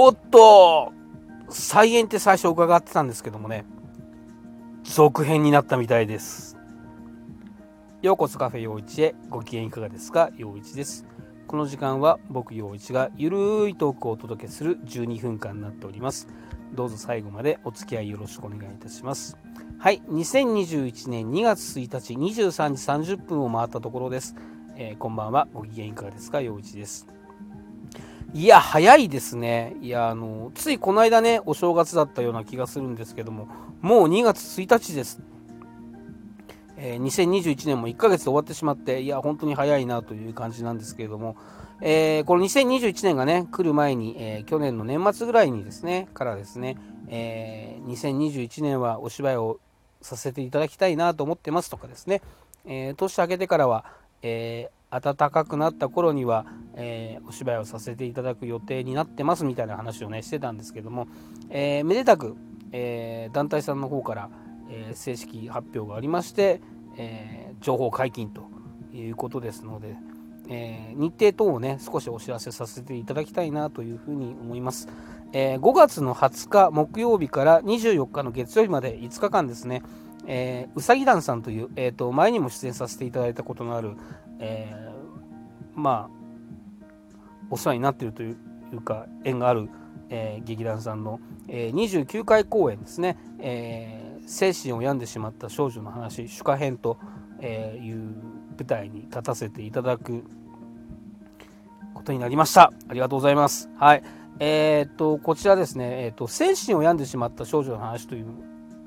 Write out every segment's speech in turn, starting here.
おっと再演って最初伺ってたんですけどもね。続編になったみたいです。ようこそカフェ陽一へ。ご機嫌いかがですか？陽一です。この時間は僕陽一がゆるいトークをお届けする12分間になっております。どうぞ最後までお付き合いよろしくお願いいたします。はい。2021年2月1日23時30分を回ったところです、えー、こんばんは。ご機嫌いかがですか？陽一です。いや、早いですね。いや、あの、ついこの間ね、お正月だったような気がするんですけども、もう2月1日です。えー、2021年も1ヶ月で終わってしまって、いや、本当に早いなという感じなんですけれども、えー、この2021年がね、来る前に、えー、去年の年末ぐらいにですね、からですね、え2021年はお芝居をさせていただきたいなと思ってますとかですね、え年明けてからは、え暖かくなった頃には、えー、お芝居をさせていただく予定になってますみたいな話をねしてたんですけども、えー、めでたく、えー、団体さんの方から、え正式発表がありまして、え情報解禁ということですので、え日程等をね少しお知らせさせていただきたいなというふうに思います、え5月の20日木曜日から24日の月曜日まで5日間ですね、うさぎ団さんという、えーと、前にも出演させていただいたことのある、えー、まあお世話になっているというか縁がある、えー、劇団さんの、えー、29回公演ですね、えー、精神を病んでしまった少女の話主歌編という舞台に立たせていただくことになりました。ありがとうございます。はい。えーと、こちらですね、えーと精神を病んでしまった少女の話という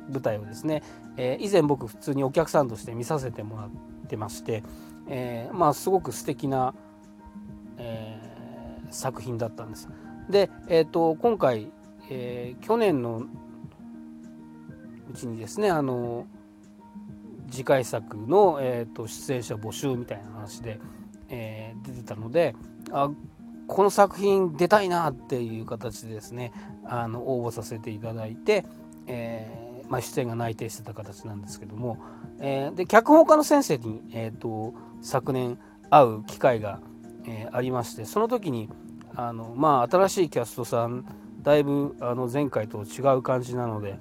舞台をですね、えー、以前僕普通にお客さんとして見させてもらってまして、えー、まあすごく素敵な、えー、作品だったんです。で、えーと、今回、え去年のうちにですねあの次回作の、えーと、出演者募集みたいな話で、え出てたのであこの作品出たいなっていう形でですねあの応募させていただいて、えーまあ、出演が内定してた形なんですけども、えー、で脚本家の先生に、えーと、昨年会う機会が、えー、ありましてその時にあの、まあ、新しいキャストさんだいぶあの前回と違う感じなので、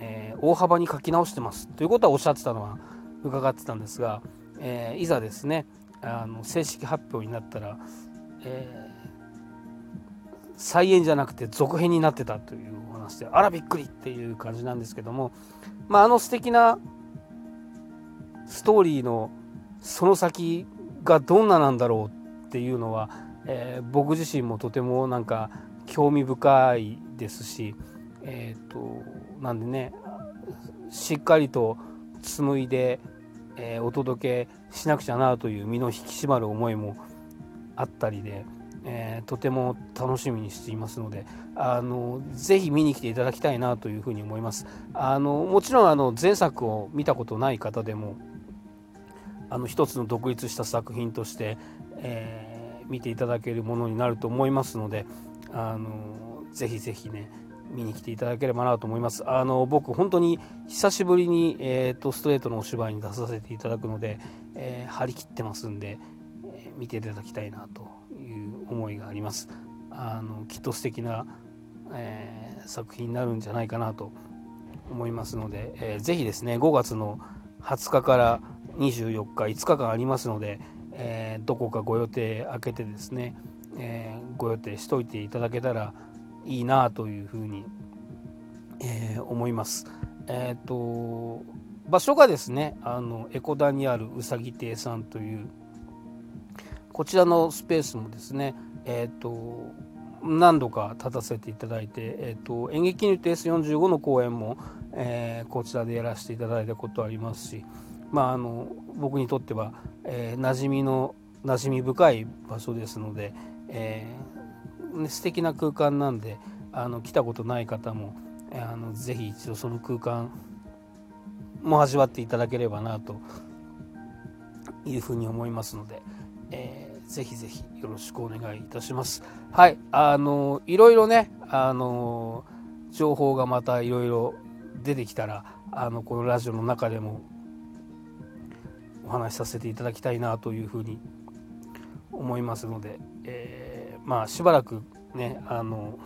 えー、大幅に書き直してます。ということはおっしゃってたのは伺ってたんですが、えいざですねあの正式発表になったら、え再演じゃなくて続編になってたというましてあらびっくりっていう感じなんですけども、まあ、あの素敵なストーリーのその先がどんななんだろうっていうのは、えー、僕自身もとてもなんか興味深いですし、えーと、なんでねしっかりと紡いで、えー、お届けしなくちゃなという身の引き締まる思いもあったりで。えー、とても楽しみにしていますのであのぜひ見に来ていただきたいなというふうに思いますあのもちろんあの前作を見たことない方でもあの一つの独立した作品として、えー、見ていただけるものになると思いますのであのぜひぜひね見に来ていただければなと思います。あの僕本当に久しぶりに、えーと、ストレートのお芝居に出させていただくので、えー、張り切ってますんで、えー、見ていただきたいなという思いがあります。あのきっと素敵な、えー、作品になるんじゃないかなと思いますので、えー、ぜひですね5月の20日から24日5日間ありますので、えー、どこかご予定空けてですね、えー、ご予定しといていただけたらいいなというふうに、えー、思います。えっ、と場所がですねあのエコダにあるうさぎ亭さんというこちらのスペースもですね、えーと、何度か立たせていただいて、えーと、演劇ニューテース45の公演も、えー、こちらでやらせていただいたことありますし、まあ、あの僕にとっては、えー、馴染みの馴染み深い場所ですので、えー、素敵な空間なんであの来たことない方も、えー、あのぜひ一度その空間も味わっていただければなというふうに思いますので。えー、ぜひぜひよろしくお願いいたします。はい、あのいろいろね、あの情報がまたいろいろ出てきたら、あのこのラジオの中でも話しさせていただきたいなというふうに思いますので、えー、まあしばらくね、あの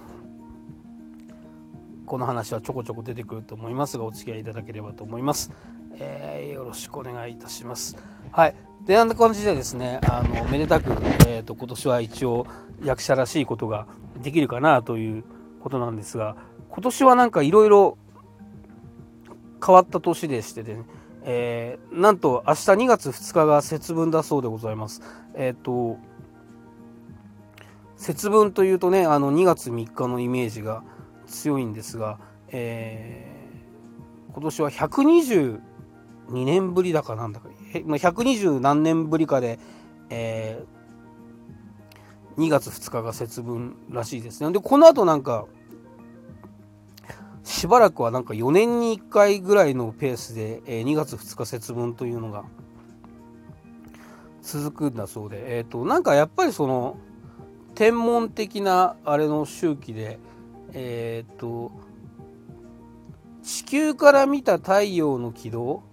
この話はちょこちょこ出てくると思いますがお付き合いいただければと思います、えー、よろしくお願いいたします。はい。であんな感じでですねあのめでたく、えーと、今年は一応役者らしいことができるかなということなんですが今年はなんかいろいろ変わった年でしてね、えー、なんと明日2月2日が節分だそうでございます。えっ、ー、と節分というとねあの2月3日のイメージが強いんですが、えー、今年は122年ぶりだかなんだか120何年ぶりかで、えー、2月2日が節分らしいですね。でこの後なんかしばらくはなんか4年に1回ぐらいのペースで、えー、2月2日節分というのが続くんだそうで、えーと、なんかやっぱりその天文的なあれの周期で、えっ、ー、と地球から見た太陽の軌道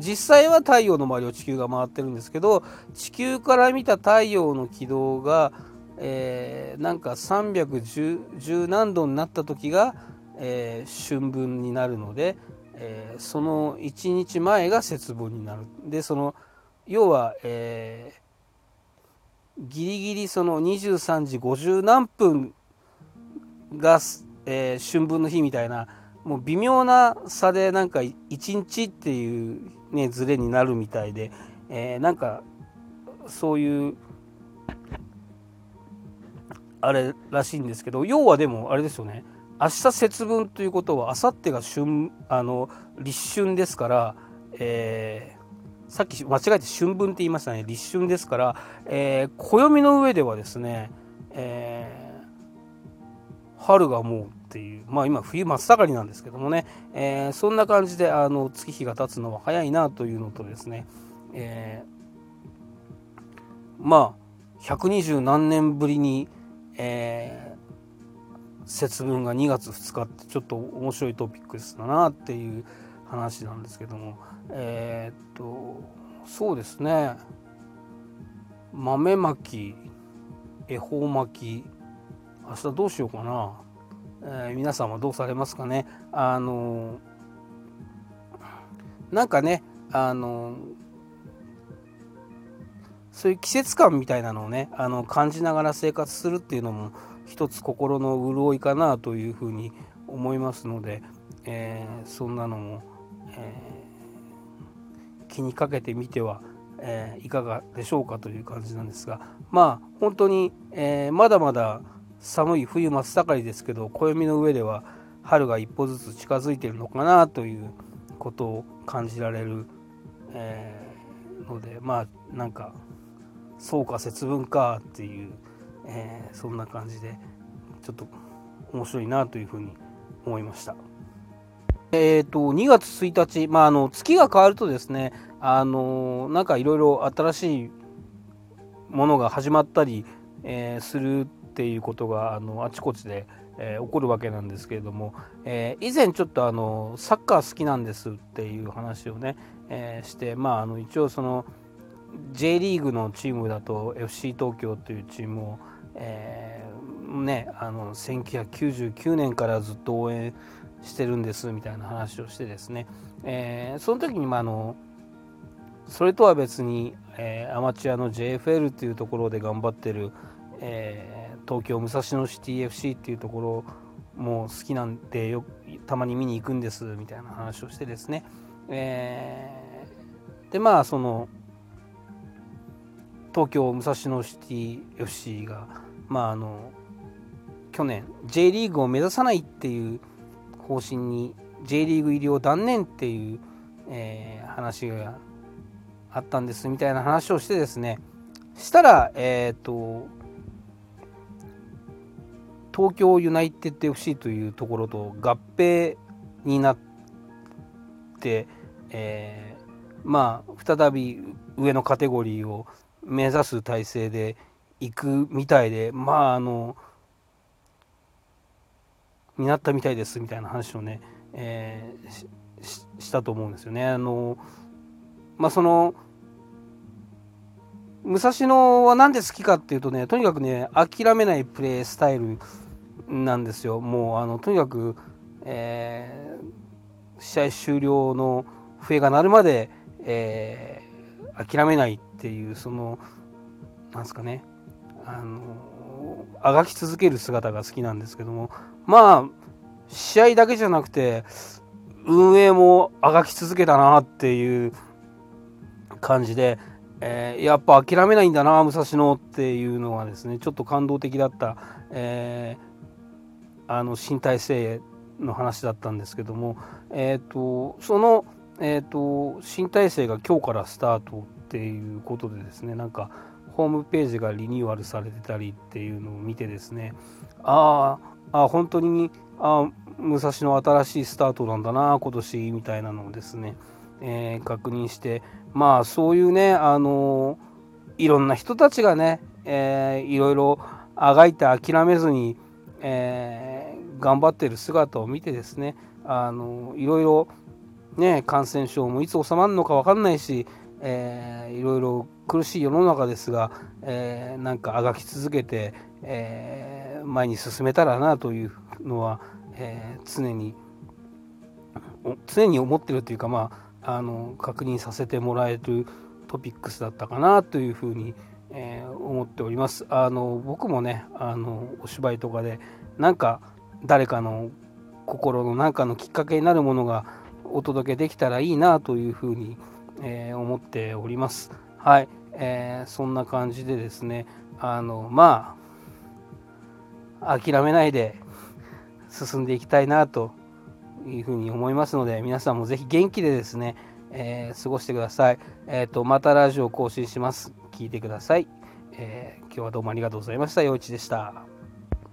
実際は太陽の周りを地球が回ってるんですけど地球から見た太陽の軌道が、えー、なんか310何度になった時がえー、春分になるので、えー、その1日前が節分になる。でその要は、えー、ギリギリその23時50何分が、えー、春分の日みたいなもう微妙な差でなんか1日っていうねズレになるみたいで、えー、なんかそういうあれらしいんですけど要はでもあれですよね。明日節分ということは明後日が春あの立春ですから、えー、さっき間違えて春分って言いましたね。立春ですから、えー、暦の上ではですね、えー、春がもうっていうまあ今冬真っ盛りなんですけどもね、えー、そんな感じであの月日が経つのは早いなというのとですね、えー、まあ120何年ぶりに、えー節分が2月2日ってちょっと面白いトピックスだなっていう話なんですけども。えー、っとそうですね。豆まき恵方巻き。明日どうしようかな、えー、皆さんはどうされますかね。あのなんかねあのそういう季節感みたいなのをねあの感じながら生活するっていうのも一つ心の潤いかなというふうに思いますので、えー、そんなのも、えー、気にかけてみては、えー、いかがでしょうかという感じなんですがまあ本当に、えまだまだ寒い冬真っ盛りですけど暦の上では春が一歩ずつ近づいてるのかなということを感じられる、えのでまあなんかそうか節分かっていうえー、そんな感じでちょっと面白いなというふうに思いました。えーと、2月1日、まあ、あの月が変わるとですねあのなんかいろいろ新しいものが始まったり、えー、するっていうことがあのあちこちで、えー、起こるわけなんですけれども、えー、以前ちょっとあのサッカー好きなんですっていう話をね、えして、まあ、あの一応その J リーグのチームだと FC 東京というチームをえー、ね、あの1999年からずっと応援してるんですみたいな話をしてですね、えー、その時に、まあ、あのそれとは別に、えー、アマチュアの JFL っていうところで頑張ってる、えー、東京武蔵野シティ FC っていうところも好きなんでよたまに見に行くんですみたいな話をしてですね、えー、でまあその東京武蔵野シティ FC がまああの去年 J リーグを目指さないっていう方針に J リーグ入りを断念っていう、えー、話があったんですみたいな話をしてですね。したらえっ、ー、と東京ユナイテッド FC というところと合併になって、えー、まあ再び上のカテゴリーを目指す体制で行くみたいでまああのになったみたいですみたいな話をね、えー、したと思うんですよね。あのまあその武蔵野は何で好きかっていうとねとにかくね諦めないプレースタイルなんですよ。もうあのとにかく、えー、試合終了の笛が鳴るまで、えー、諦めないっていうそのなんですかねあのあがき続ける姿が好きなんですけどもまあ試合だけじゃなくて運営もあがき続けたなっていう感じで、えー、やっぱ諦めないんだな武蔵野っていうのはですねちょっと感動的だった、えー、あの新体制の話だったんですけども、えーと、その、えーと、新体制が今日からスタートっていうことでですねなんかホームページがリニューアルされてたりっていうのを見てですねああ本当にあ武蔵野新しいスタートなんだな今年みたいなのをですね、えー、確認してまあそういうねあのいろんな人たちがね、えー、いろいろあがいて諦めずに、えー、頑張ってる姿を見てですねあのいろいろね感染症もいつ収まるのか分かんないし、えー、いろいろ苦しい世の中ですが、えー、なんかあがき続けて、えー、前に進めたらなというのは、えー、常に常に思ってるというかまああの確認させてもらえるトピックスだったかなというふうに、えー、思っております。あの僕もねあのお芝居とかでなんか誰かの心の何かのきっかけになるものがお届けできたらいいなというふうに思、えー、思っております。はい、えー、そんな感じでですねあのまあ諦めないで進んでいきたいなというふうに思いますので皆さんもぜひ元気でですね、えー、過ごしてください。えっ、とまたラジオ更新します。聞いてください。え、今日はどうもありがとうございました。陽一でした。